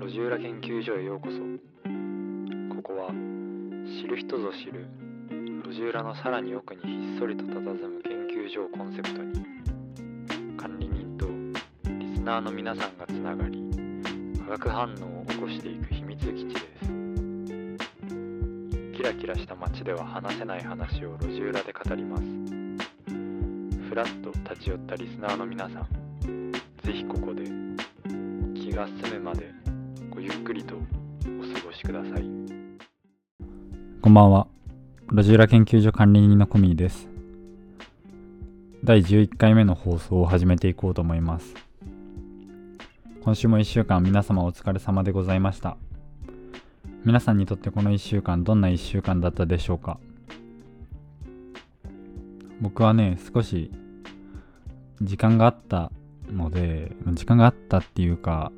路地裏研究所へようこそ。ここは知る人ぞ知る路地裏のさらに奥にひっそりと佇む研究所をコンセプトに管理人とリスナーの皆さんがつながり化学反応を起こしていく秘密基地です。キラキラした街では話せない話を路地裏で語ります。ふらっと立ち寄ったリスナーの皆さんぜひここで気が済むまでゆっくりとお過ごしくださいこんばんは。路地裏研究所管理人のコミーです。第11回目の放送を始めていこうと思います。今週も1週間皆様お疲れ様でございました。皆さんにとってこの1週間どんな1週間だったでしょうか？僕はね、少し時間があったので、時間があったっていうか、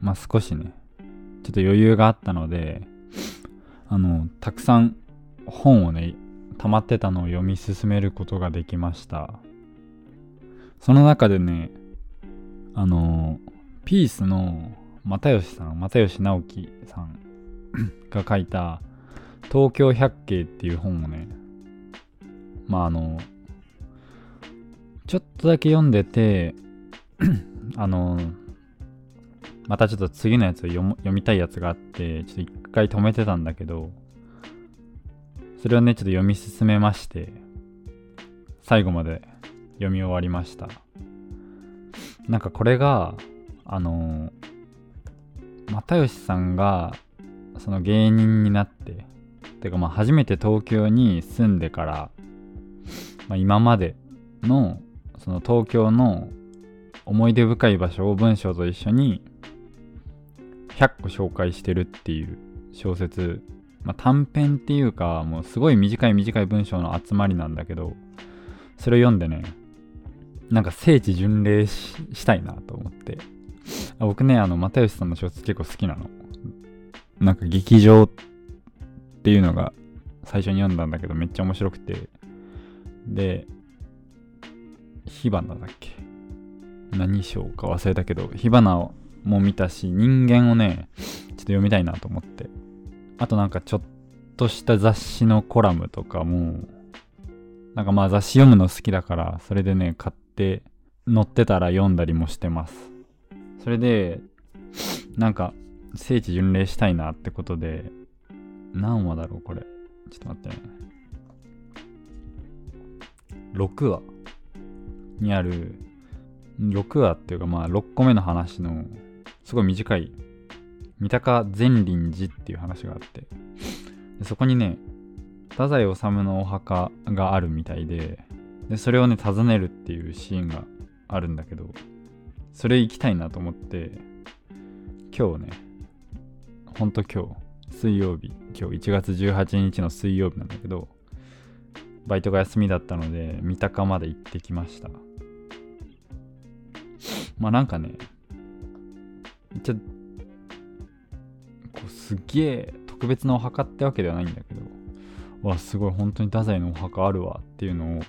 まあ少しね、ちょっと余裕があったので、あの、たくさん本をね、溜まってたのを読み進めることができました。その中でね、あの、ピースの又吉さん、又吉直樹さん が書いた東京百景っていう本をね、まああの、ちょっとだけ読んでて、あの、またちょっと次のやつを読読みたいやつがあって、ちょっと一回止めてたんだけど、それをね、ちょっと読み進めまして、最後まで読み終わりました。なんかこれが、あの又吉さんが、その芸人になって、てかまあ初めて東京に住んでから、まあ今までの、その東京の思い出深い場所を文章と一緒に100個紹介してるっていう小説、まあ、短編っていうかもうすごい短い短い文章の集まりなんだけどそれを読んでねなんか聖地巡礼ししたいなと思って。僕ねあの又吉さんの小説結構好きなの。なんか劇場っていうのが最初に読んだんだけどめっちゃ面白くて。で火花だっけ？何章か忘れたけど火花をも見たし人間をねちょっと読みたいなと思って。あとなんかちょっとした雑誌のコラムとかもなんかまあ雑誌読むの好きだからそれでね買って載ってたら読んだりもしてます。それでなんか聖地巡礼したいなってことで何話だろうこれ。ちょっと待ってね。6話にある6話っていうかまあ6個目の話のすごい短い。三鷹善林寺っていう話があって。でそこにね太宰治のお墓があるみたいででそれをね訪ねるっていうシーンがあるんだけどそれ行きたいなと思って今日ねほんと今日水曜日今日1月18日の水曜日なんだけどバイトが休みだったので三鷹まで行ってきました。まあなんかね、ちゃ、こうすげえ特別なお墓ってわけではないんだけど、わ、すごい本当に太宰のお墓あるわっていうのを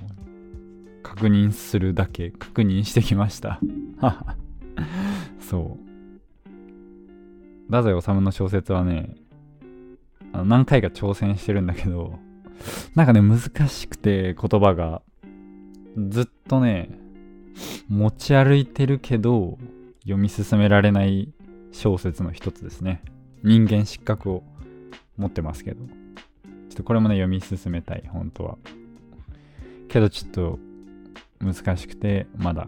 確認するだけ、確認してきました。そう。太宰治の小説はね、あの何回か挑戦してるんだけど、なんかね、難しくて言葉が、ずっとね、持ち歩いてるけど読み進められない小説の一つですね。人間失格を持ってますけど。ちょっとこれもね読み進めたい本当は。けどちょっと難しくてまだ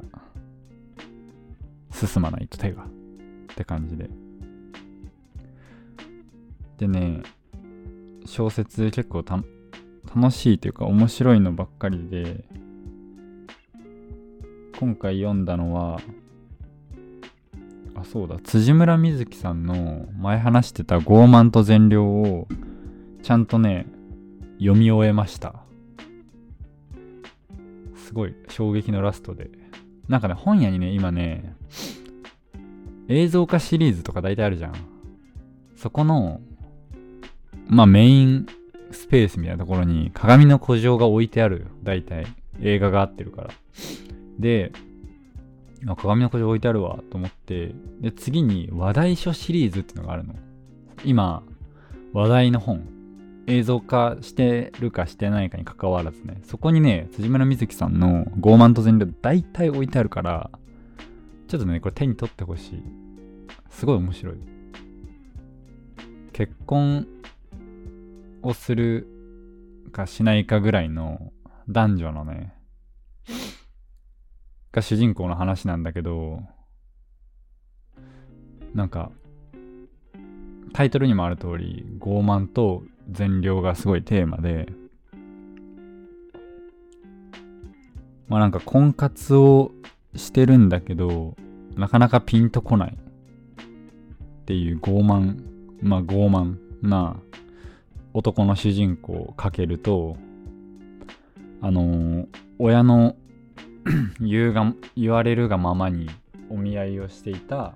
進まないと手が。って感じで。でね小説結構楽しいというか面白いのばっかりで今回読んだのはあそうだ。辻村瑞希さんの前話してた「傲慢と善良」をちゃんとね読み終えました。すごい衝撃のラストで。なんかね本屋にね今ね映像化シリーズとか大体あるじゃん。そこのまあメインスペースみたいなところに鏡の古城が置いてある。よ大体。映画が合ってるから。で、あ鏡の古城置いてあるわと思ってで次に話題書シリーズっていうのがあるの。今話題の本映像化してるかしてないかに関わらずねそこにね辻村瑞希さんの傲慢と全力大体置いてあるからちょっとねこれ手に取ってほしい。すごい面白い。結婚をするかしないかぐらいの男女のねが主人公の話なんだけどなんかタイトルにもある通り傲慢と善良がすごいテーマでまあなんか婚活をしてるんだけどなかなかピンとこない。っていう傲慢まあ傲慢な男の主人公をかけるとあのー、親の 言うが言われるがままにお見合いをしていた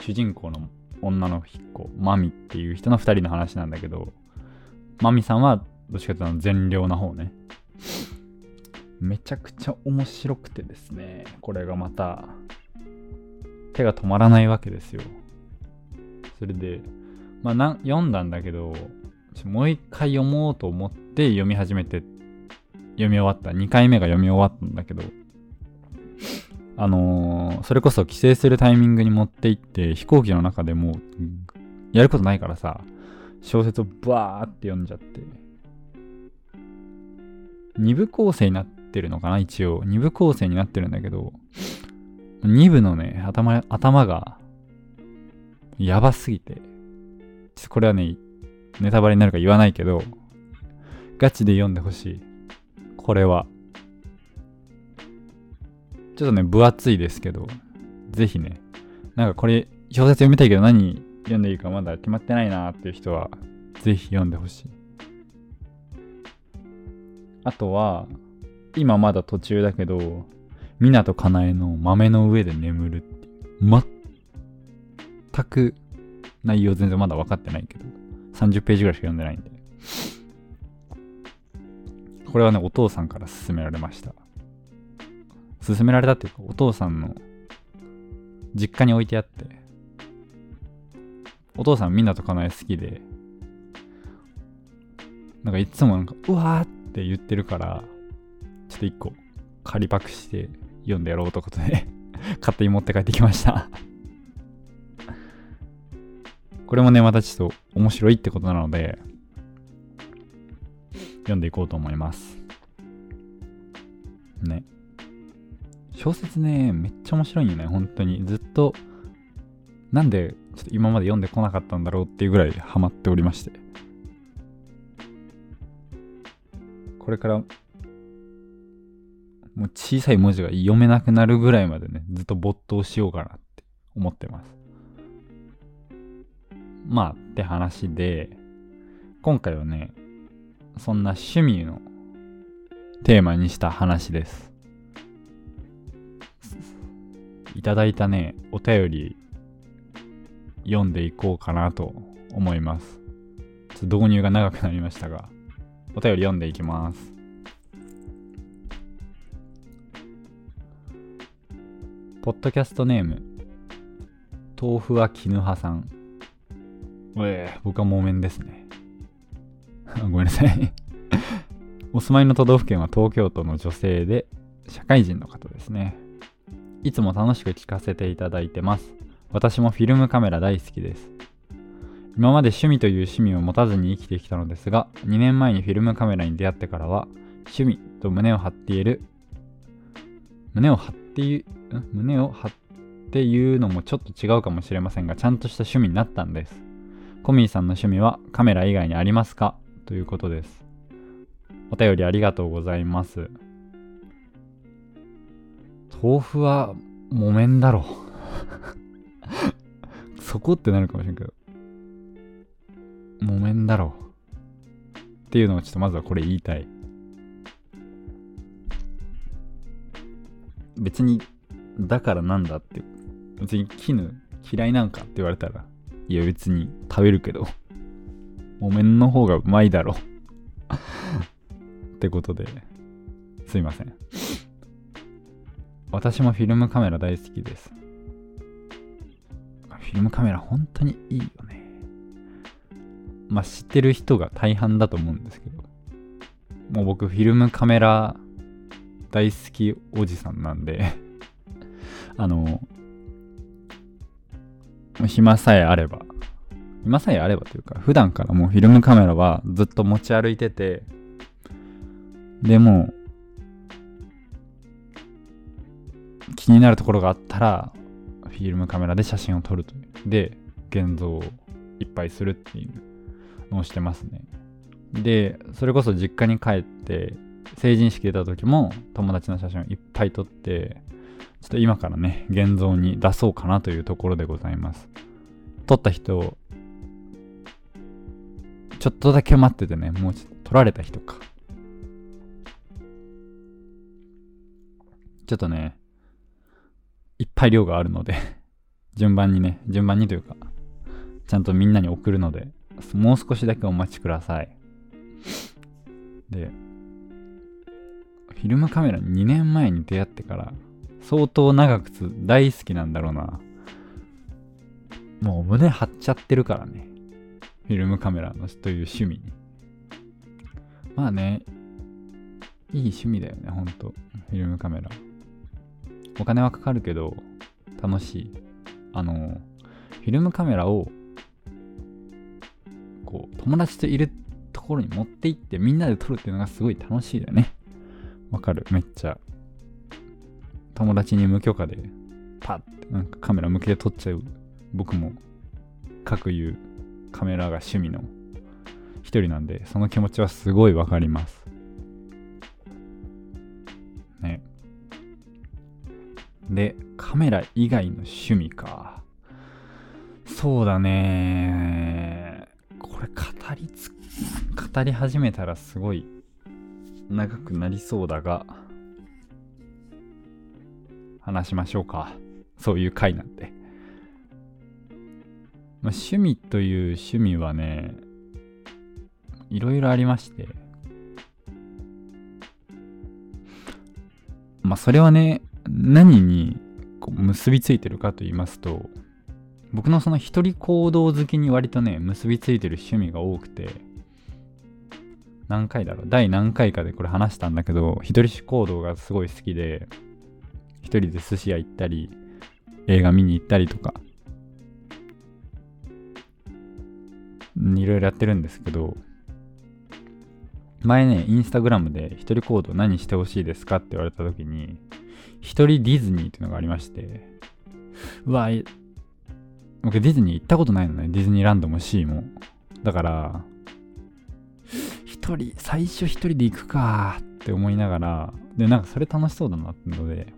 主人公の女の子マミっていう人の2人の話なんだけどマミさんはどっちかというと善良な方ね。めちゃくちゃ面白くてですねこれがまた。手が止まらないわけですよ。それでまあな読んだんだけどもう一回読もうと思って読み始めて読み終わった。2回目が読み終わったんだけど、あのー、それこそ帰省するタイミングに持って行って、飛行機の中でもう、やることないからさ、小説をバーって読んじゃって、2部構成になってるのかな、一応。2部構成になってるんだけど、2部のね、頭、頭が、やばすぎて、ちょっとこれはね、ネタバレになるか言わないけど、ガチで読んでほしい。これは。ちょっとね、分厚いですけど、ぜひね、なんかこれ、小説読みたいけど何読んでいいかまだ決まってないなーっていう人は、ぜひ読んでほしい。あとは、今まだ途中だけど、湊かなえの豆の上で眠るって全く内容全然まだ分かってないけど、30ページぐらいしか読んでないんで。これはね、お父さんから勧められました。勧められたっていうか、お父さんの実家に置いてあって、お父さんみんなとかなえ好きで、なんかいつもなんか、うわーって言ってるから、ちょっと一個仮パクして読んでやろうということで 勝手に持って帰ってきましたこれもね、またちょっと面白いってことなので、読んでいこうと思います。ね。小説ね、めっちゃ面白いよね、本当に。ずっと、なんでちょっと今まで読んでこなかったんだろうっていうぐらいハマっておりまして。これから、もう小さい文字が読めなくなるぐらいまでね、ずっと没頭しようかなって思ってます。まあ、って話で、今回はね、そんな趣味のテーマにした話です。いただいたね、お便り読んでいこうかなと思います。ちょっと導入が長くなりましたが、お便り読んでいきます。ポッドキャストネーム、豆腐は絹葉さん。ええ、僕は木綿ですね。ごめんなさいお住まいの都道府県は東京都の女性で、社会人の方ですね。いつも楽しく聞かせていただいてます。私もフィルムカメラ大好きです。今まで趣味という趣味を持たずに生きてきたのですが、2年前にフィルムカメラに出会ってからは、趣味と胸を張っている、胸を張っていう、胸を張って言うのもちょっと違うかもしれませんが、ちゃんとした趣味になったんです。コミーさんの趣味はカメラ以外にありますか？ということです。お便りありがとうございます。豆腐は木綿だろ。そこってなるかもしれんけど。木綿だろ。っていうのをちょっとまずはこれ言いたい。別に、だからなんだって、別に絹嫌いなんかって言われたら、いや別に食べるけど、木綿の方がうまいだろってことで、すいません。私もフィルムカメラ大好きです。フィルムカメラ本当にいいよね。まあ知ってる人が大半だと思うんですけど。もう僕フィルムカメラ大好きおじさんなんで。あの暇さえあれば。暇さえあればというか普段からもうフィルムカメラはずっと持ち歩いてて。でも気になるところがあったらフィルムカメラで写真を撮るという。で現像をいっぱいするっていうのをしてますね。でそれこそ実家に帰って成人式出た時も友達の写真をいっぱい撮ってちょっと今からね現像に出そうかなというところでございます。撮った人ちょっとだけ待っててねもうちょっと撮られた人か。ちょっとねいっぱい量があるので 順番にね順番にというかちゃんとみんなに送るのでもう少しだけお待ちください。でフィルムカメラ2年前に出会ってから相当長くつ大好きなんだろうな。もう胸張っちゃってるからね。フィルムカメラのという趣味に。まあねいい趣味だよねほんと。フィルムカメラ。お金はかかるけど楽しい。あのフィルムカメラをこう友達といるところに持って行ってみんなで撮るっていうのがすごい楽しいよね。わかる。めっちゃ。友達に無許可でパッてなんかカメラ向けて撮っちゃう。僕も各言うカメラが趣味の一人なんでその気持ちはすごいわかります。でカメラ以外の趣味か。そうだね。これ語りつ語り始めたらすごい長くなりそうだが話しましょうか。そういう回なんで、まあ、趣味という趣味はねいろいろありまして。まあそれはね何にこう結びついてるかと言いますと僕のその一人行動好きに割とね結びついてる趣味が多くて何回だろう第何回かでこれ話したんだけど一人行動がすごい好きで一人で寿司屋行ったり映画見に行ったりとかいろいろやってるんですけど前ねインスタグラムで一人行動何してほしいですかって言われた時に一人ディズニーっていうのがありまして。うわ僕ディズニー行ったことないのね。ディズニーランドもシーも。だから一人最初一人で行くか。って思いながら。でなんかそれ楽しそうだなってので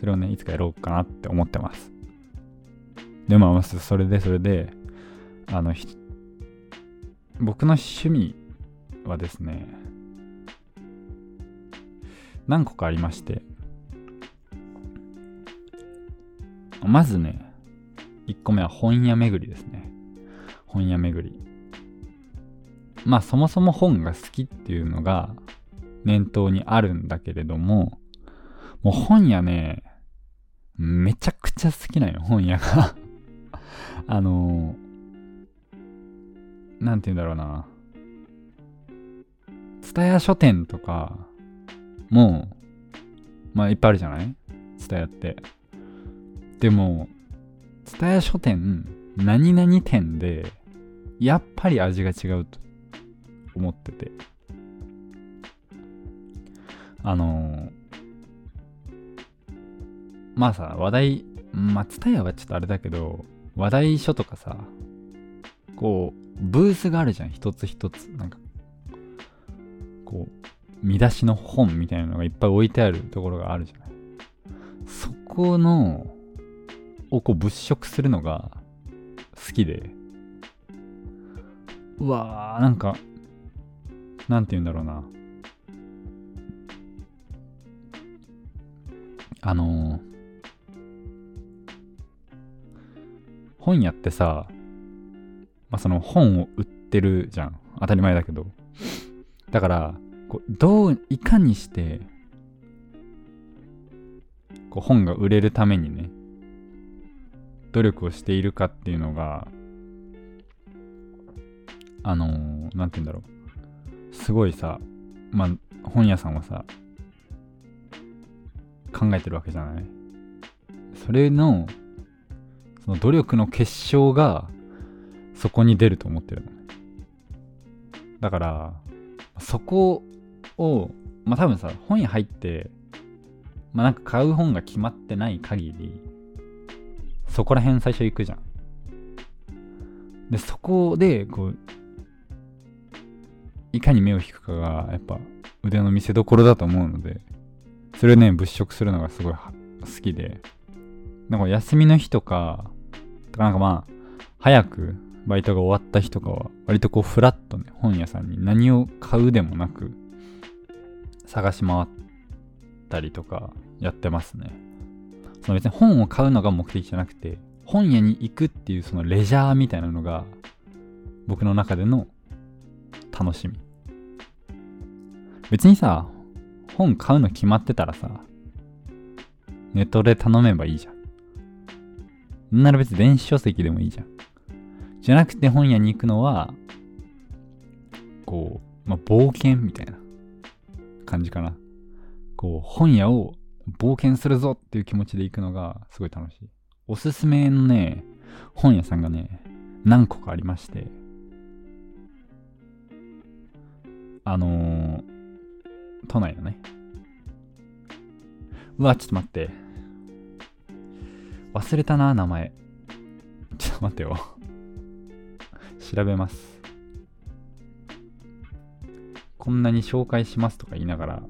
それをねいつかやろうかなって思ってます。でもそれでそれであの僕の趣味はですね何個かありまして。まずね1個目は本屋巡りですね。本屋巡り。まあそもそも本が好きっていうのが念頭にあるんだけれどももう本屋ねめちゃくちゃ好きなよ本屋が。あのなんて言うんだろうな。蔦屋書店とかもうまあいっぱいあるじゃない？蔦屋って。でも蔦屋書店何々店でやっぱり味が違うと思ってて。あのまあさ話題まあ蔦屋はちょっとあれだけど話題書とかさこうブースがあるじゃん一つ一つ。なんかこう見出しの本みたいなのがいっぱい置いてあるところがあるじゃない。そこのをこう物色するのが好きで。うわーなんかなんて言うんだろうな。あのー、本屋ってさまあ、その本を売ってるじゃん。当たり前だけど。だからこうどういかにしてこう本が売れるためにね努力をしているかっていうのがあのー、て言うんだろう。すごいさまあ本屋さんはさ考えてるわけじゃない。それのその努力の結晶がそこに出ると思ってるのだからそこをまあ多分さ本屋入ってまあなんか買う本が決まってない限りそこら辺最初行くじゃん。でそこでこういかに目を引くかがやっぱ腕の見せ所だと思うのでそれをね物色するのがすごい好きで。なんか休みの日とかとかなんかまあ早くバイトが終わった日とかは割とこうフラッとね本屋さんに。何を買うでもなく。探し回ったりとかやってますね。その別に本を買うのが目的じゃなくて本屋に行くっていうそのレジャーみたいなのが僕の中での楽しみ。別にさ本買うの決まってたらさネットで頼めばいいじゃん。なら別に電子書籍でもいいじゃん。じゃなくて本屋に行くのは、こう、まあ、冒険みたいな。感じかな。こう、本屋を冒険するぞっていう気持ちで行くのがすごい楽しい。おすすめのね、本屋さんがね、何個かありまして、あのー、都内のね。うわ、ちょっと待って。忘れたな、名前。ちょっと待ってよ。調べます。こんなに紹介しますとか言いながら、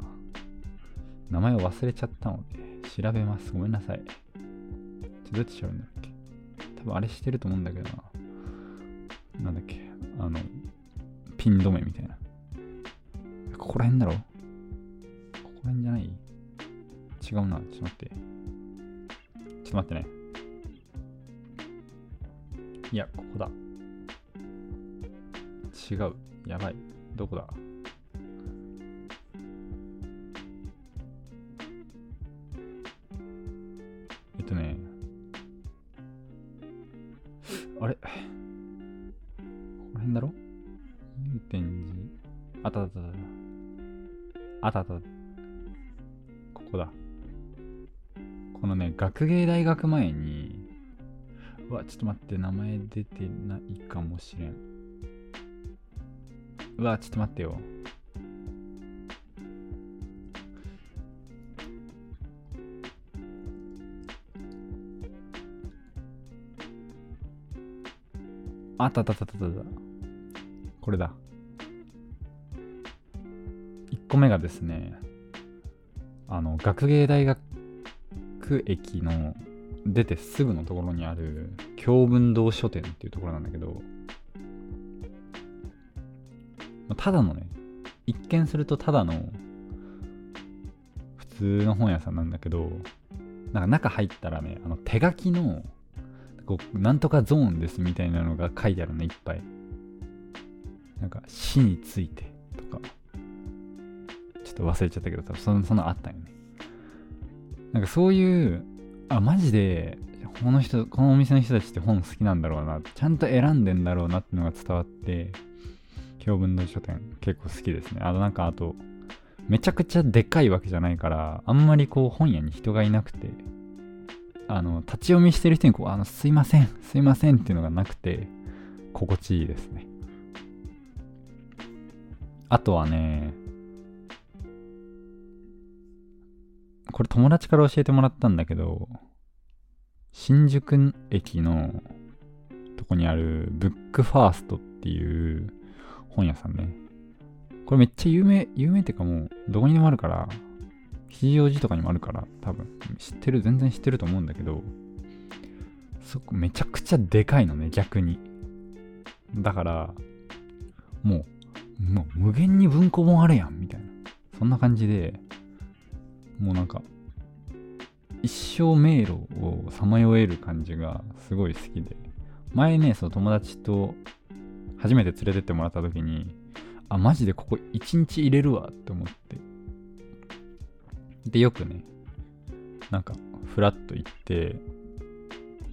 名前を忘れちゃったので、調べます。ごめんなさい。ちょどうやって調べるんだっけ？多分あれしてると思うんだけどな。なんだっけ？あの、ピン止めみたいな。ここら辺だろ？ここら辺じゃない？違うな。ちょっと待って。ちょっと待ってね。いや、ここだ。違う。やばい。どこだ？あったあった。ここだ。このね、学芸大学前に、うわ、ちょっと待って、名前出てないかもしれん。うわ、ちょっと待ってよ。あったあったあったあった。これだ。個目がですね、あの、学芸大学駅の出てすぐのところにある京文堂書店っていうところなんだけど、ただのね、一見するとただの普通の本屋さんなんだけど、なんか中入ったらね、あの手書きの、こう、なんとかゾーンですみたいなのが書いてあるね、いっぱい。なんか死についてとか、ょっと忘れちゃったけど、多分その、そのあったよね。なんかそういう、あ、マジで、この人、このお店の人たちって本好きなんだろうな、ちゃんと選んでんだろうなっていうのが伝わって、京文の書店結構好きですね。あとなんかあと、めちゃくちゃでかいわけじゃないから、あんまりこう本屋に人がいなくて、あの、立ち読みしてる人にこう、あの、すいません、すいませんっていうのがなくて、心地いいですね。あとはね、これ友達から教えてもらったんだけど、新宿駅のとこにあるブックファーストっていう本屋さんね。これめっちゃ有名、有名っていうかもう、どこにでもあるから、吉祥寺とかにもあるから、多分、知ってる、全然知ってると思うんだけど、そこめちゃくちゃでかいのね、逆に。だから、もう、もう無限に文庫本あるやん、みたいな。そんな感じで、もうなんか、一生迷路をさまよえる感じがすごい好きで。前ね、その友達と初めて連れてってもらった時に、あ、マジでここ1日入れるわって思って。で、よくね、なんかフラッと行って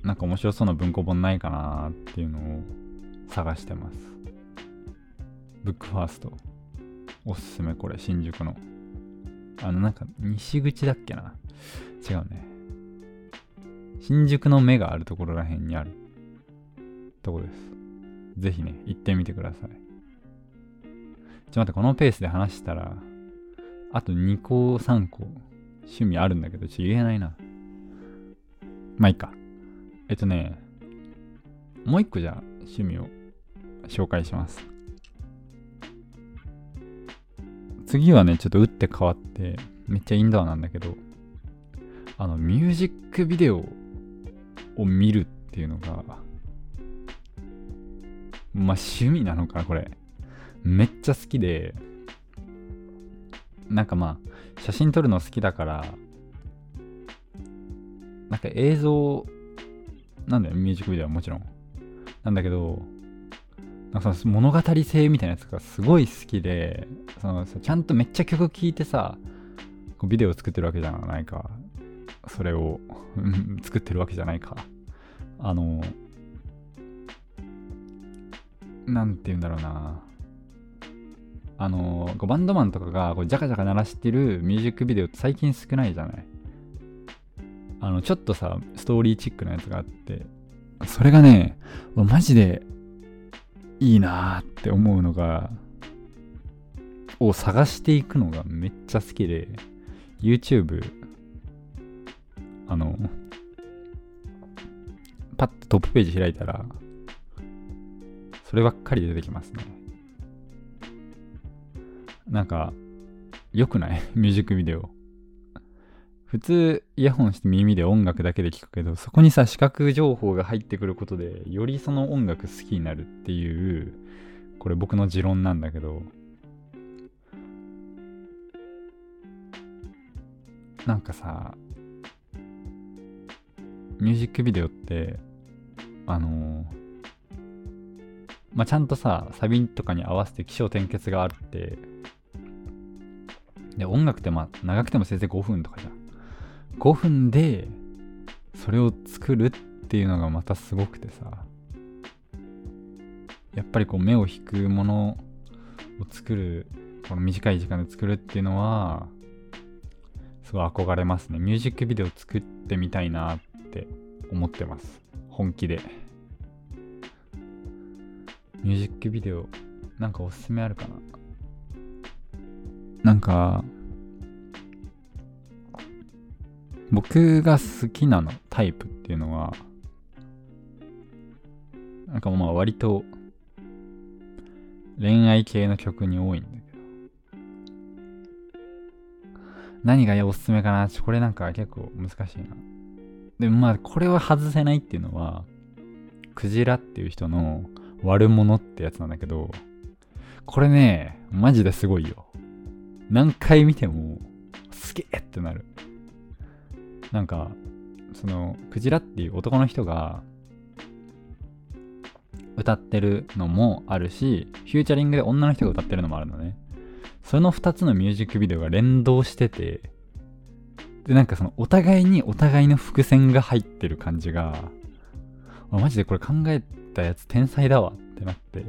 なんか面白そうな文庫本ないかなっていうのを探してますブックファーストおすすめこれ新宿のあのなんか西口だっけな。違うね。新宿の目があるところらへんにあるとこです。ぜひね行ってみてください。ちょっと待ってこのペースで話したらあと2個3個趣味あるんだけどちょっと言えないな。まあいいか。えっとねもう一個じゃあ趣味を紹介します。次はねちょっと打って変わってめっちゃインドアなんだけどあのミュージックビデオを見るっていうのがまあ趣味なのかなこれ。めっちゃ好きでなんかまあ写真撮るの好きだからなんか映像なんだよミュージックビデオはもちろん。なんだけどその物語性みたいなやつがすごい好きでそのちゃんとめっちゃ曲聴いてさこうビデオ作ってるわけじゃないか。それを 作ってるわけじゃないか。あのなんて言うんだろうな。あのこうバンドマンとかがこうジャカジャカ鳴らしてるミュージックビデオって最近少ないじゃない。あのちょっとさストーリーチックなやつがあって。それがねマジでいいなーって思うのがを探していくのがめっちゃ好きで YouTube あのパッとトップページ開いたらそればっかり出てきますね。なんか良くない？ミュージックビデオ。普通イヤホンして耳で音楽だけで聴くけどそこにさ視覚情報が入ってくることでよりその音楽好きになるっていうこれ僕の持論なんだけどなんかさミュージックビデオってあの、まあ、ちゃんとさサビとかに合わせて起承転結があってで音楽ってまあ長くてもせいぜい5分とかじゃん。5分でそれを作るっていうのがまたすごくてさ。やっぱりこう目を引くものを作るこの短い時間で作るっていうのはすごい憧れますね。ミュージックビデオ作ってみたいなって思ってます。本気で。ミュージックビデオなんかおすすめあるかな？なんか僕が好きなのタイプっていうのはなんかまあ割と恋愛系の曲に多いんだけど。何がおすすめかなこれなんか結構難しいな。でもまあこれは外せないっていうのはクジラっていう人の悪者ってやつなんだけどこれねマジですごいよ。何回見てもすげえってなる。なんかそのクジラっていう男の人が歌ってるのもあるしフューチャリングで女の人が歌ってるのもあるのね。その2つのミュージックビデオが連動しててでなんかそのお互いにお互いの伏線が入ってる感じがマジでこれ考えたやつ天才だわってなって。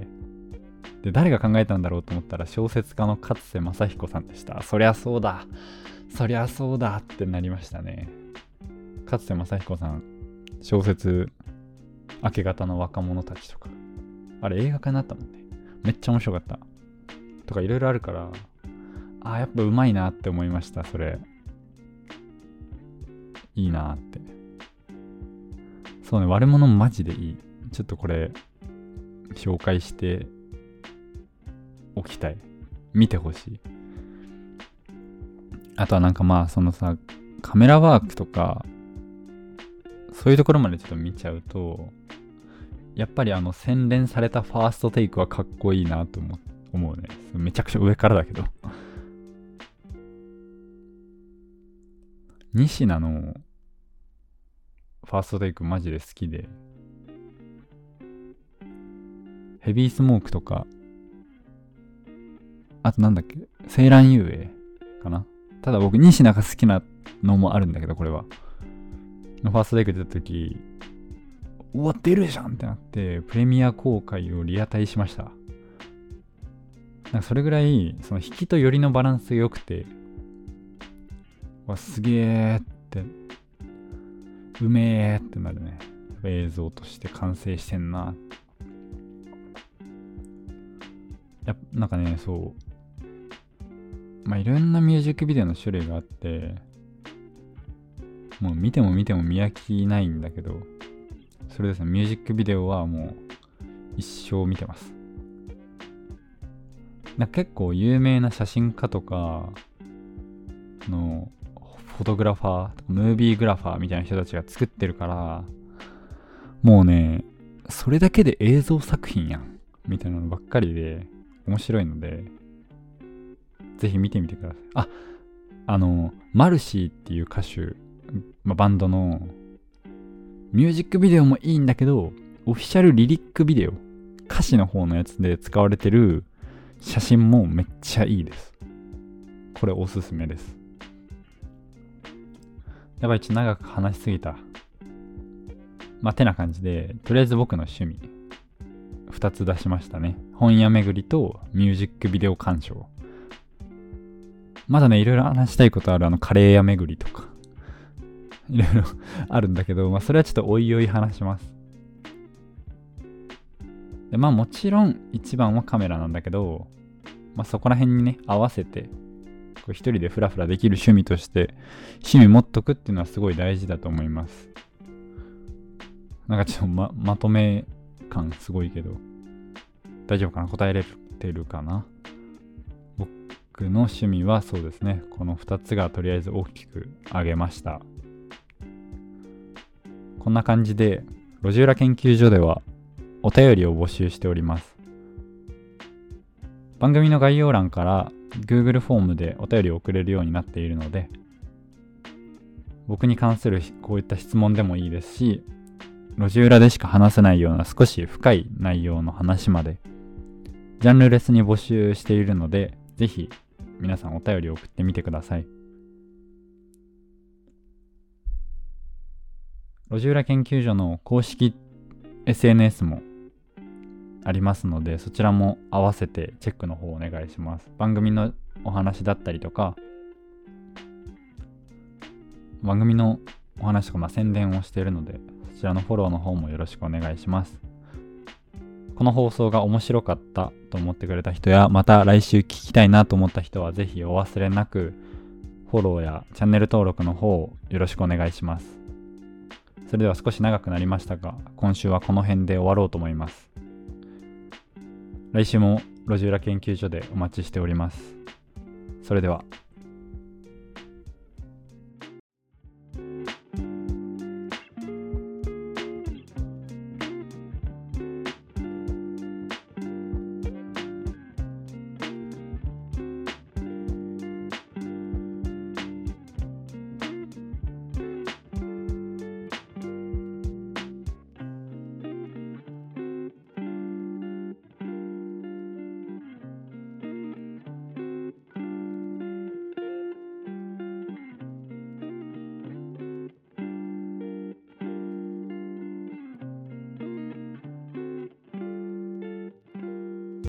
で誰が考えたんだろうと思ったら小説家の勝瀬正彦さんでした。そりゃそうだ。そりゃそうだってなりましたね。勝瀬正彦さん小説「明け方の若者たち」とかあれ映画化になったもんね。めっちゃ面白かった。とかいろいろあるからああやっぱうまいなって思いましたそれ。いいなって。そうね悪者マジでいい。ちょっとこれ紹介しておきたい。見てほしい。あとはなんかまあそのさカメラワークとかそういうところまでちょっと見ちゃうと、やっぱりあの洗練されたファーストテイクはかっこいいなと思うね。めちゃくちゃ上からだけど 西名のファーストテイクマジで好きで、ヘビースモークとか、あとなんだっけ、セーラン遊泳かなただ僕西名が好きなのもあるんだけど、これは。のファーストテイク出た時うわ出るじゃんってなってプレミア公開をリアタイしました。なんかそれぐらいその引きと寄りのバランスが良くてわすげえってうめえってなるね。映像として完成してんな。やなんかねそう。まあいろんなミュージックビデオの種類があってもう見ても見ても見飽きないんだけどそれですねミュージックビデオはもう一生見てます。な結構有名な写真家とかのフォトグラファームービーグラファーみたいな人たちが作ってるからもうねそれだけで映像作品やんみたいなのばっかりで面白いのでぜひ見てみてください。ああのマルシーっていう歌手、ま、バンドのミュージックビデオもいいんだけどオフィシャルリリックビデオ歌詞の方のやつで使われてる写真もめっちゃいいです。これおすすめです。やばい、ちょっと長く話しすぎた。まあ、てな感じで、とりあえず僕の趣味、2つ出しましたね。本屋巡りとミュージックビデオ鑑賞。まだね、いろいろ話したいことある、あの、カレー屋巡りとか。いろいろ あるんだけど、まあ、それはちょっとおいおい話します。でまあもちろん一番はカメラなんだけど、まあそこら辺にね、合わせて、こう一人でフラフラできる趣味として、趣味持っとくっていうのはすごい大事だと思います。なんかちょっとままとめ感すごいけど、大丈夫かな？答えれてるかな？僕の趣味はそうですね、この2つがとりあえず大きく上げました。こんな感じで、路地裏研究所ではお便りを募集しております。番組の概要欄から Google フォームでお便りを送れるようになっているので、僕に関するこういった質問でもいいですし、路地裏でしか話せないような少し深い内容の話まで、ジャンルレスに募集しているので、ぜひ皆さんお便りを送ってみてください。路地裏研究所の公式 SNS もありますので、そちらも合わせてチェックの方をお願いします。番組のお話だったりとか、番組のお話とか、まあ、宣伝をしているので、そちらのフォローの方もよろしくお願いします。この放送が面白かったと思ってくれた人や、また来週聞きたいなと思った人は、ぜひお忘れなく、フォローやチャンネル登録の方をよろしくお願いします。それでは少し長くなりましたが、今週はこの辺で終わろうと思います。来週も路地裏研究所でお待ちしております。それでは。